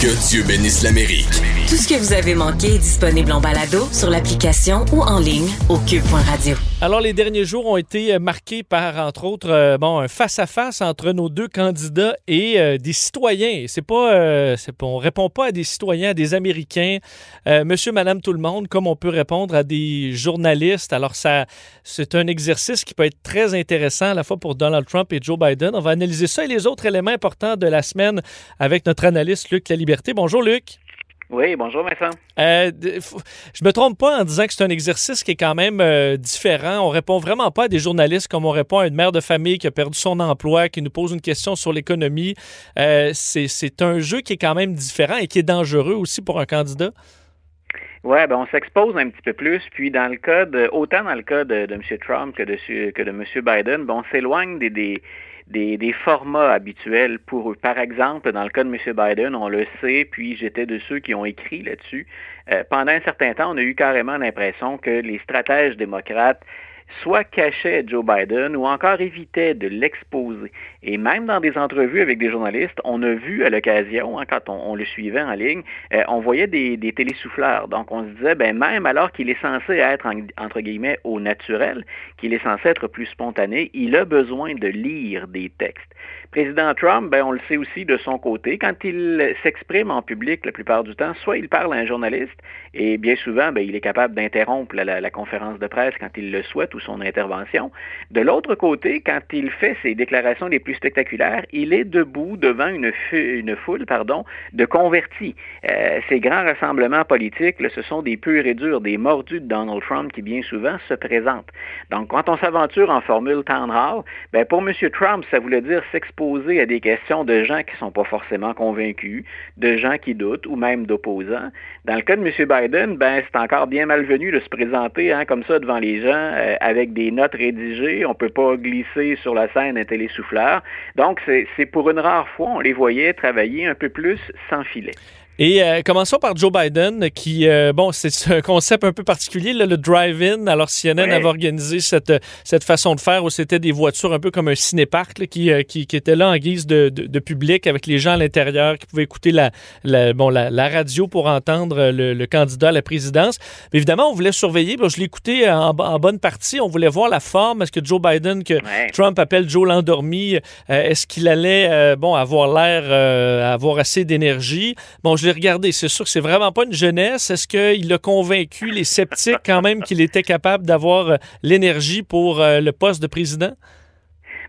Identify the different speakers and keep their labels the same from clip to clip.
Speaker 1: Que Dieu bénisse l'Amérique.
Speaker 2: Tout ce que vous avez manqué est disponible en balado sur l'application ou en ligne au cube.radio.
Speaker 3: Alors, les derniers jours ont été euh, marqués par, entre autres, euh, bon, un face-à-face entre nos deux candidats et euh, des citoyens. C'est pas, on répond pas à des citoyens, à des Américains, monsieur, madame, tout le monde, comme on peut répondre à des journalistes. Alors, ça, c'est un exercice qui peut être très intéressant à la fois pour Donald Trump et Joe Biden. On va analyser ça et les autres éléments importants de la semaine avec notre analyste Luc La Liberté. Bonjour, Luc.
Speaker 4: Oui, bonjour Vincent.
Speaker 3: Euh, je me trompe pas en disant que c'est un exercice qui est quand même euh, différent. On répond vraiment pas à des journalistes comme on répond à une mère de famille qui a perdu son emploi, qui nous pose une question sur l'économie. Euh, c'est un jeu qui est quand même différent et qui est dangereux aussi pour un candidat.
Speaker 4: Oui, ben on s'expose un petit peu plus. Puis dans le cas de, autant dans le cas de, M. Trump que de, que de M. Biden, ben on s'éloigne des, des des, formats habituels pour eux. Par exemple, dans le cas de M. Biden, on le sait, puis j'étais de ceux qui ont écrit là-dessus. Euh, pendant un certain temps, on a eu carrément l'impression que les stratèges démocrates soit cachait Joe Biden ou encore évitait de l'exposer. Et même dans des entrevues avec des journalistes, on a vu à l'occasion, hein, quand on, le suivait en ligne, euh, on voyait des, des, télésouffleurs. Donc on se disait, ben, même alors qu'il est censé être, entre guillemets, au naturel, qu'il est censé être plus spontané, il a besoin de lire des textes. Président Trump, ben, on le sait aussi de son côté, quand il s'exprime en public la plupart du temps, soit il parle à un journaliste, et bien souvent, ben, il est capable d'interrompre la, conférence de presse quand il le souhaite ou son intervention. De l'autre côté, quand il fait ses déclarations les plus spectaculaires, il est debout devant une, foule pardon, de convertis. Euh, ces grands rassemblements politiques, ce sont des purs et durs, des mordus de Donald Trump qui bien souvent se présentent. Donc, quand on s'aventure en formule town hall, ben, pour M. Trump, ça voulait dire s'exprimer poser à des questions de gens qui ne sont pas forcément convaincus, de gens qui doutent ou même d'opposants. Dans le cas de M. Biden, ben, c'est encore bien malvenu de se présenter hein, comme ça devant les gens euh, avec des notes rédigées. On ne peut pas glisser sur la scène un télésouffleur. Donc, c'est pour une rare fois, on les voyait travailler un peu plus sans filet.
Speaker 3: Et euh, commençons par Joe Biden, qui, euh, bon, c'est un concept un peu particulier, le drive-in. Alors, CNN avait organisé cette, cette façon de faire où c'était des voitures un peu comme un cinéparc qui, euh, qui, qui, était là en guise de, de, public avec les gens à l'intérieur qui pouvaient écouter la, la bon, la, la, radio pour entendre le, le, candidat à la présidence. Mais évidemment, on voulait surveiller. je l'ai écouté en, en, bonne partie. On voulait voir la forme. Est-ce que Joe Biden, que Trump appelle Joe l'endormi, est-ce qu'il allait bon, avoir l'air, avoir assez d'énergie? Bon, je regardez, c'est sûr que c'est vraiment pas une jeunesse. Est-ce qu'il a convaincu les sceptiques quand même qu'il était capable d'avoir euh, l'énergie pour euh, le poste de président?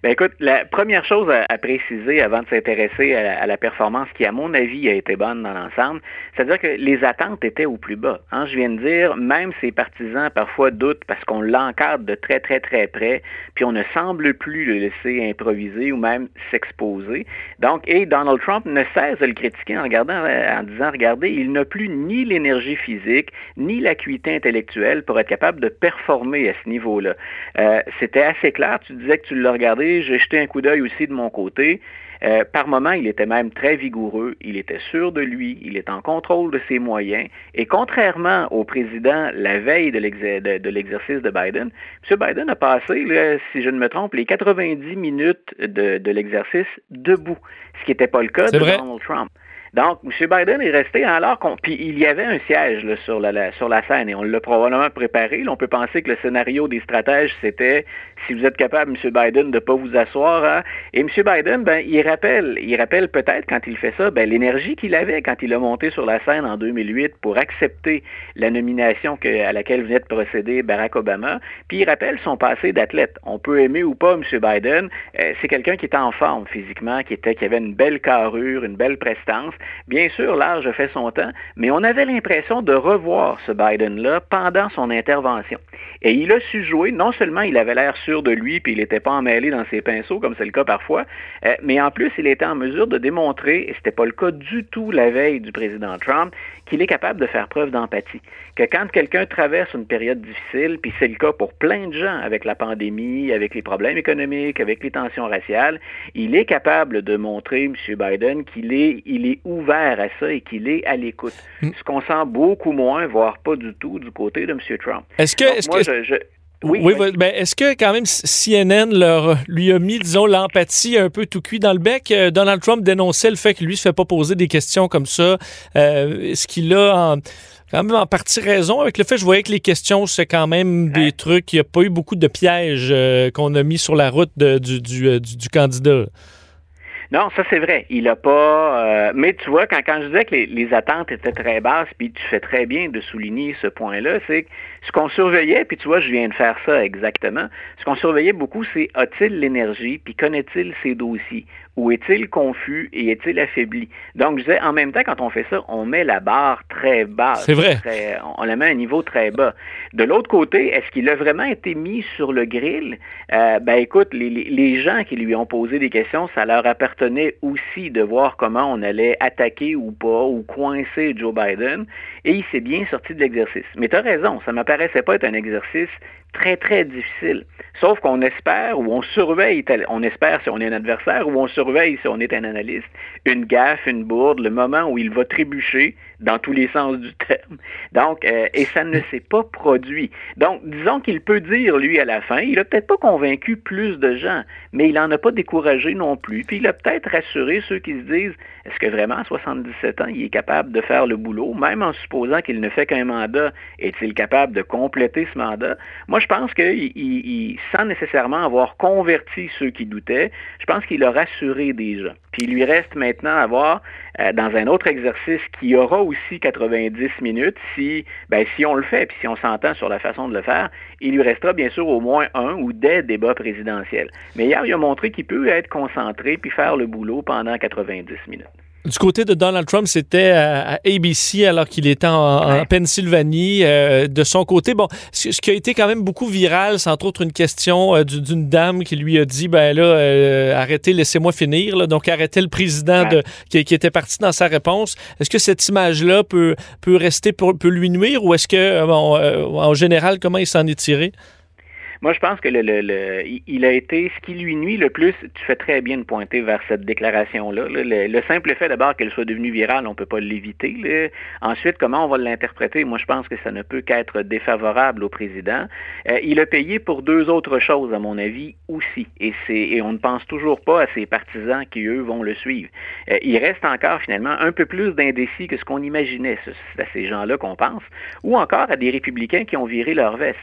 Speaker 4: Ben écoute, la première chose à, préciser avant de s'intéresser à, la performance qui, à mon avis, a été bonne dans l'ensemble, c'est-à-dire que les attentes étaient au plus bas. Hein. Je viens de dire, même ses partisans parfois doutent parce qu'on l'encadre de très, très, très près, puis on ne semble plus le laisser improviser ou même s'exposer. Donc, et Donald Trump ne cesse de le critiquer en, regardant, en disant, regardez, il n'a plus ni l'énergie physique, ni l'acuité intellectuelle pour être capable de performer à ce niveau-là. Euh, C'était assez clair, tu disais que tu l'as regardé j'ai jeté un coup d'œil aussi de mon côté. Euh, par moments, il était même très vigoureux, il était sûr de lui, il est en contrôle de ses moyens. Et contrairement au président la veille de l'exercice de, Biden, M. Biden a passé, si je ne me trompe, les 90 minutes de, l'exercice debout, ce qui n'était pas le cas de Donald Trump. Donc, M. Biden est resté alors qu'on. Puis il y avait un siège sur, la, sur la scène et on l'a probablement préparé. on peut penser que le scénario des stratèges, c'était si vous êtes capable, M. Biden, de ne pas vous asseoir. Hein. Et M. Biden, ben, il rappelle, il rappelle peut-être quand il fait ça, ben, l'énergie qu'il avait quand il a monté sur la scène en 2008 pour accepter la nomination que, à laquelle venait de procéder Barack Obama. Puis il rappelle son passé d'athlète. On peut aimer ou pas M. Biden. Euh, c'est quelqu'un qui était en forme physiquement, qui, était, qui avait une belle carrure, une belle prestance. Bien sûr, l'âge fait son temps, mais on avait l'impression de revoir ce Biden-là pendant son intervention. Et il a su jouer, non seulement il avait l'air sûr de lui, puis il n'était pas emmêlé dans ses pinceaux, comme c'est le cas parfois, euh, mais en plus, il était en mesure de démontrer, et ce n'était pas le cas du tout la veille du président Trump, qu'il est capable de faire preuve d'empathie. Que quand quelqu'un traverse une période difficile, puis c'est le cas pour plein de gens avec la pandémie, avec les problèmes économiques, avec les tensions raciales, il est capable de montrer, M. Biden, qu'il est, il est ouvert à ça et qu'il est à l'écoute. Mm. Ce qu'on sent beaucoup moins, voire pas du tout, du côté de M. Trump.
Speaker 3: Est-ce que, est-ce que... Oui, oui, Ben, est-ce que quand même CNN leur, lui a mis, disons, l'empathie un peu tout cuit dans le bec? Euh, Donald Trump dénonçait le fait que lui se fait pas poser des questions comme ça. Euh, est-ce qu'il a en, quand même en partie raison? Avec le fait je voyais que les questions, c'est quand même des trucs, il n'y a pas eu beaucoup de pièges euh, qu'on a mis sur la route du, du, du, candidat.
Speaker 4: Non, ça c'est vrai. Il a pas. Euh, mais tu vois, quand, quand je disais que les, attentes étaient très basses, puis tu fais très bien de souligner ce point-là, c'est que ce qu'on surveillait, puis tu vois, je viens de faire ça exactement. Ce qu'on surveillait beaucoup, c'est a-t-il l'énergie, puis connaît-il ses dossiers, ou est-il confus et est-il affaibli? Donc je disais, en même temps, quand on fait ça, on met la barre très basse.
Speaker 3: C'est vrai.
Speaker 4: on la met à un niveau très bas. De l'autre côté, est-ce qu'il a vraiment été mis sur le grill? Euh, Ben écoute, les, les gens qui lui ont posé des questions, ça leur appartient tenait aussi de voir comment on allait attaquer ou pas, ou coincer Joe Biden, et il s'est bien sorti de l'exercice. Mais tu as raison, ça ne m'apparaissait pas être un exercice très, très difficile. Sauf qu'on espère ou on surveille, on espère si on est un adversaire ou on surveille si on est un analyste, une gaffe, une bourde, le moment où il va trébucher dans tous les sens du terme. Donc, euh, et ça ne s'est pas produit. Donc, disons qu'il peut dire, lui, à la fin, il n'a peut-être pas convaincu plus de gens, mais il n'en a pas découragé non plus. Puis il a peut-être rassuré ceux qui se disent, est-ce que vraiment à 77 ans, il est capable de faire le boulot, même en supposant qu'il ne fait qu'un mandat, est-il capable de compléter ce mandat? Moi, je pense qu'il, sans nécessairement avoir converti ceux qui doutaient, je pense qu'il a rassuré des gens. Puis il lui reste maintenant à voir euh, dans un autre exercice qui aura aussi 90 minutes, si, ben, si on le fait, puis si on s'entend sur la façon de le faire, il lui restera bien sûr au moins un ou des débats présidentiels. Mais hier, il a montré qu'il peut être concentré puis faire le boulot pendant 90 minutes.
Speaker 3: Du côté de Donald Trump, c'était à, ABC alors qu'il était en, Pennsylvanie. Euh, de son côté, bon, ce, qui a été quand même beaucoup viral, c'est entre autres une question euh, d'une dame qui lui a dit, ben là, euh, arrêtez, laissez-moi finir. Donc, arrêtez le président de, qui, était parti dans sa réponse. Est-ce que cette image-là peut, peut rester, peut lui nuire ou est-ce que, bon, en général, comment il s'en est tiré?
Speaker 4: Moi, je pense que le, le, il a été ce qui lui nuit le plus. Tu fais très bien de pointer vers cette déclaration-là. Le, simple fait d'abord qu'elle soit devenue virale, on peut pas l'éviter. Ensuite, comment on va l'interpréter? Moi, je pense que ça ne peut qu'être défavorable au président. Euh, il a payé pour deux autres choses, à mon avis, aussi. Et et on ne pense toujours pas à ses partisans qui eux vont le suivre. Euh, il reste encore finalement un peu plus d'indécis que ce qu'on imaginait. C'est à ces gens-là qu'on pense, ou encore à des républicains qui ont viré leur veste.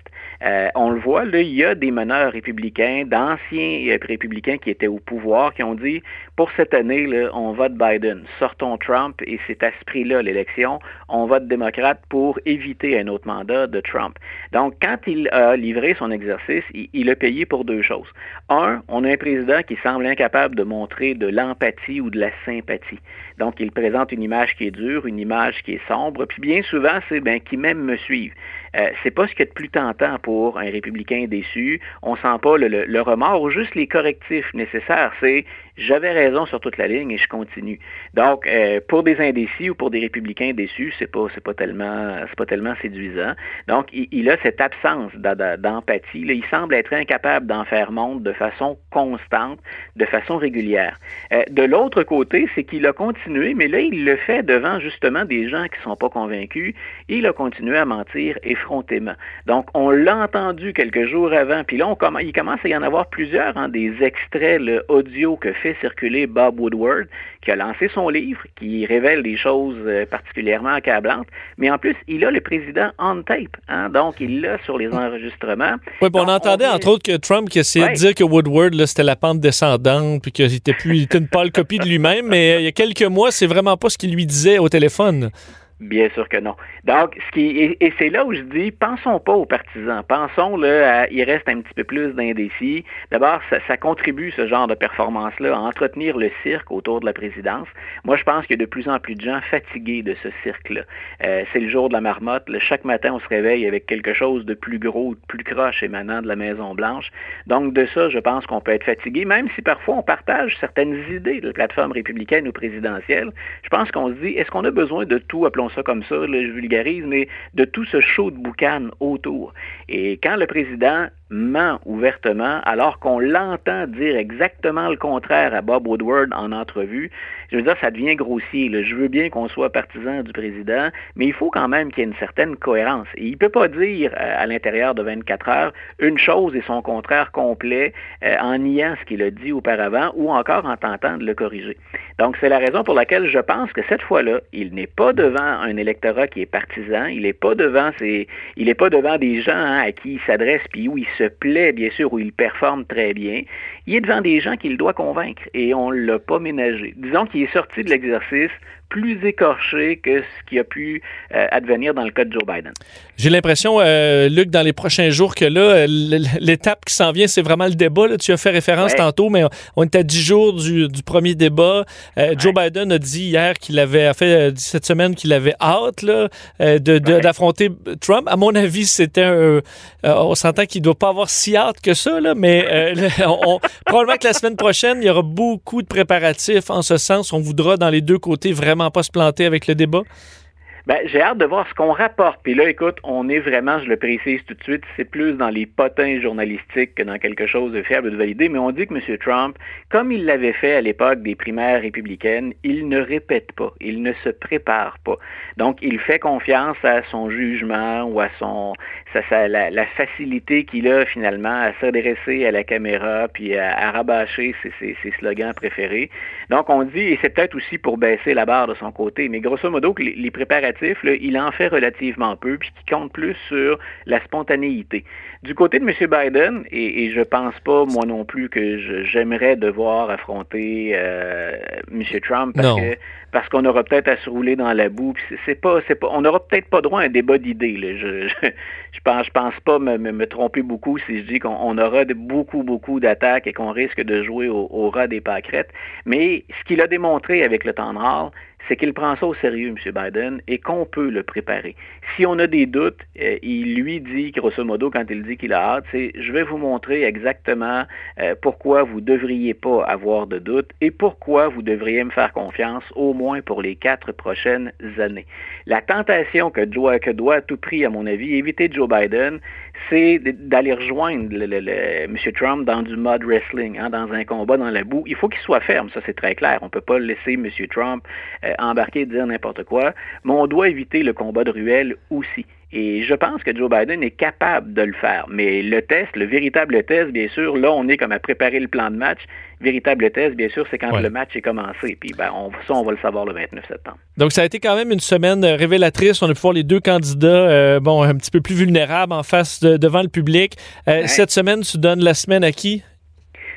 Speaker 4: Euh, on le voit là il y a des meneurs républicains, d'anciens républicains qui étaient au pouvoir, qui ont dit pour cette année, on vote Biden, sortons Trump, et c'est à ce prix-là l'élection, on vote démocrate pour éviter un autre mandat de Trump. Donc, quand il a livré son exercice, il, il a payé pour deux choses. Un, on a un président qui semble incapable de montrer de l'empathie ou de la sympathie. Donc, il présente une image qui est dure, une image qui est sombre, puis bien souvent, c'est ben, qui même me suivent. Euh, c'est pas ce qui est de plus tentant pour un républicain déçu. On sent pas le, le remords ou juste les correctifs nécessaires. C'est j'avais raison sur toute la ligne et je continue. Donc, euh, pour des indécis ou pour des républicains déçus, c'est pas c'est pas tellement c'est pas tellement séduisant. Donc, il, a cette absence d'empathie. Il semble être incapable d'en faire montre de façon constante, de façon régulière. Euh, de l'autre côté, c'est qu'il a continué, mais là, il le fait devant justement des gens qui sont pas convaincus. il a continué à mentir effrontément. Donc, on l'a entendu quelques jours avant, puis là, on, il commence à y en avoir plusieurs, hein, des extraits audio que fait circuler Bob Woodward, qui a lancé son livre, qui révèle des choses euh, particulièrement accablantes, mais en plus, il a le président on tape, hein, donc il l'a sur les enregistrements.
Speaker 3: Oui, on entendait entre autres que Trump qui essayait de dire que Woodward, c'était la pente descendante, puis qu'il était, plus, il était une pâle copie de lui-même, mais euh, il y a quelques mois, c'est vraiment pas ce qu'il lui disait au téléphone.
Speaker 4: Bien sûr que non. Donc, ce qui et, c'est là où je dis, pensons pas aux partisans, pensons là, à, il reste un petit peu plus d'indécis. D'abord, ça, contribue ce genre de performance-là à entretenir le cirque autour de la présidence. Moi, je pense qu'il y a de plus en plus de gens fatigués de ce cirque-là. Euh, c'est le jour de la marmotte. chaque matin, on se réveille avec quelque chose de plus gros, de plus croche émanant de la Maison Blanche. Donc, de ça, je pense qu'on peut être fatigué, même si parfois on partage certaines idées de la plateforme républicaine ou présidentielle. Je pense qu'on se dit, est-ce qu'on a besoin de tout, ça comme ça, je vulgarise, mais de tout ce show de boucan autour. Et quand le président ment ouvertement alors qu'on l'entend dire exactement le contraire à Bob Woodward en entrevue, je veux dire, ça devient grossier. Je veux bien qu'on soit partisan du président, mais il faut quand même qu'il y ait une certaine cohérence. Et il ne peut pas dire euh, à l'intérieur de 24 heures une chose et son contraire complet euh, en niant ce qu'il a dit auparavant ou encore en tentant de le corriger. Donc, c'est la raison pour laquelle je pense que cette fois-là, il n'est pas devant un électorat qui est partisan, il n'est pas devant ses, il n'est pas devant des gens hein, à qui il s'adresse puis où il se plaît, bien sûr, où il performe très bien. Il est devant des gens qu'il doit convaincre et on ne l'a pas ménagé. Disons qu'il est sorti de l'exercice plus écorché que ce qui a pu euh, advenir dans le cas de Joe Biden.
Speaker 3: J'ai l'impression, euh, Luc, dans les prochains jours, que là, l'étape qui s'en vient, c'est vraiment le débat. Tu as fait référence tantôt, mais on est à 10 jours du, premier débat. Euh, Joe Biden a dit hier qu'il avait fait dit cette semaine qu'il avait hâte d'affronter Trump. À mon avis, c'était un. on s'entend qu'il ne doit pas avoir si hâte que ça, là, mais probablement que la semaine prochaine, il y aura beaucoup de préparatifs en ce sens. On voudra, dans les deux côtés, vraiment pas se planter avec le débat?
Speaker 4: Ben, j'ai hâte de voir ce qu'on rapporte. Puis là, écoute, on est vraiment, je le précise tout de suite, c'est plus dans les potins journalistiques que dans quelque chose de fiable de validé, mais on dit que M. Trump, comme il l'avait fait à l'époque des primaires républicaines, il ne répète pas, il ne se prépare pas. Donc, il fait confiance à son jugement ou à son la, facilité qu'il a finalement à s'adresser à la caméra puis à, rabâcher ses, slogans préférés. Donc, on dit, et c'est peut-être aussi pour baisser la barre de son côté, mais grosso modo, les, les préparatifs il en fait relativement peu, puis qui compte plus sur la spontanéité. Du côté de M. Biden, et, je je pense pas, moi non plus, que j'aimerais devoir affronter euh, M. Trump parce qu'on aura peut-être à se rouler dans la boue. C'est pas, c'est pas, on n'aura peut-être pas droit à un débat d'idées. Je, je, pense, je pense pas me, tromper beaucoup si je dis qu'on aura beaucoup, beaucoup d'attaques et qu'on risque de jouer au, au rat des pâquerettes. Mais ce qu'il a démontré avec le temps noir, c'est qu'il prend ça au sérieux, M. Biden, et qu'on peut le préparer. Si on a des doutes, euh, il lui dit, grosso modo, quand il dit qu'il a hâte, c'est je vais vous montrer exactement euh, pourquoi vous ne devriez pas avoir de doutes et pourquoi vous devriez me faire confiance au moins pour les quatre prochaines années. La tentation que doit, que doit à tout prix, à mon avis, éviter Joe Biden, c'est d'aller rejoindre M. Trump dans du mud wrestling, hein, dans un combat dans la boue. Il faut qu'il soit ferme, ça c'est très clair. On ne peut pas laisser M. Trump euh, embarquer et dire n'importe quoi, mais on doit éviter le combat de ruelle aussi. Et je pense que Joe Biden est capable de le faire. Mais le test, le véritable test, bien sûr, là, on est comme à préparer le plan de match. Véritable test, bien sûr, c'est quand le match est commencé. Puis ben, on, ça, on va le savoir le 29 septembre.
Speaker 3: Donc, ça a été quand même une semaine révélatrice. On a pu voir les deux candidats, euh, bon, un petit peu plus vulnérables en face devant le public. Euh, cette semaine, tu donnes la semaine à qui?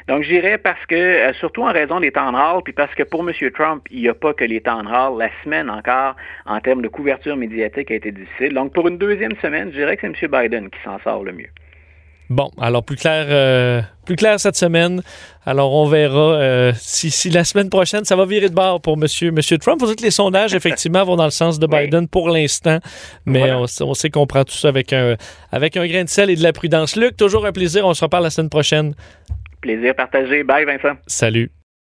Speaker 4: Donc, j'irais parce que, euh, surtout en raison des temps de râle, puis parce que pour M. Trump, il n'y a pas que les temps de râle. La semaine encore, en termes de couverture médiatique, a été difficile. Donc, pour une deuxième semaine, je dirais que c'est M. Biden qui s'en sort le mieux.
Speaker 3: Bon, alors plus clair, euh, plus clair cette semaine. Alors on verra euh, si, la semaine prochaine ça va virer de bord pour Monsieur Monsieur Trump. Vous dites que les sondages effectivement vont dans le sens de Biden pour l'instant, mais on, on, sait qu'on prend tout ça avec un avec un grain de sel et de la prudence. Luc, toujours un plaisir. On se reparle la semaine prochaine.
Speaker 4: Plaisir partagé. Bye, Vincent.
Speaker 3: Salut.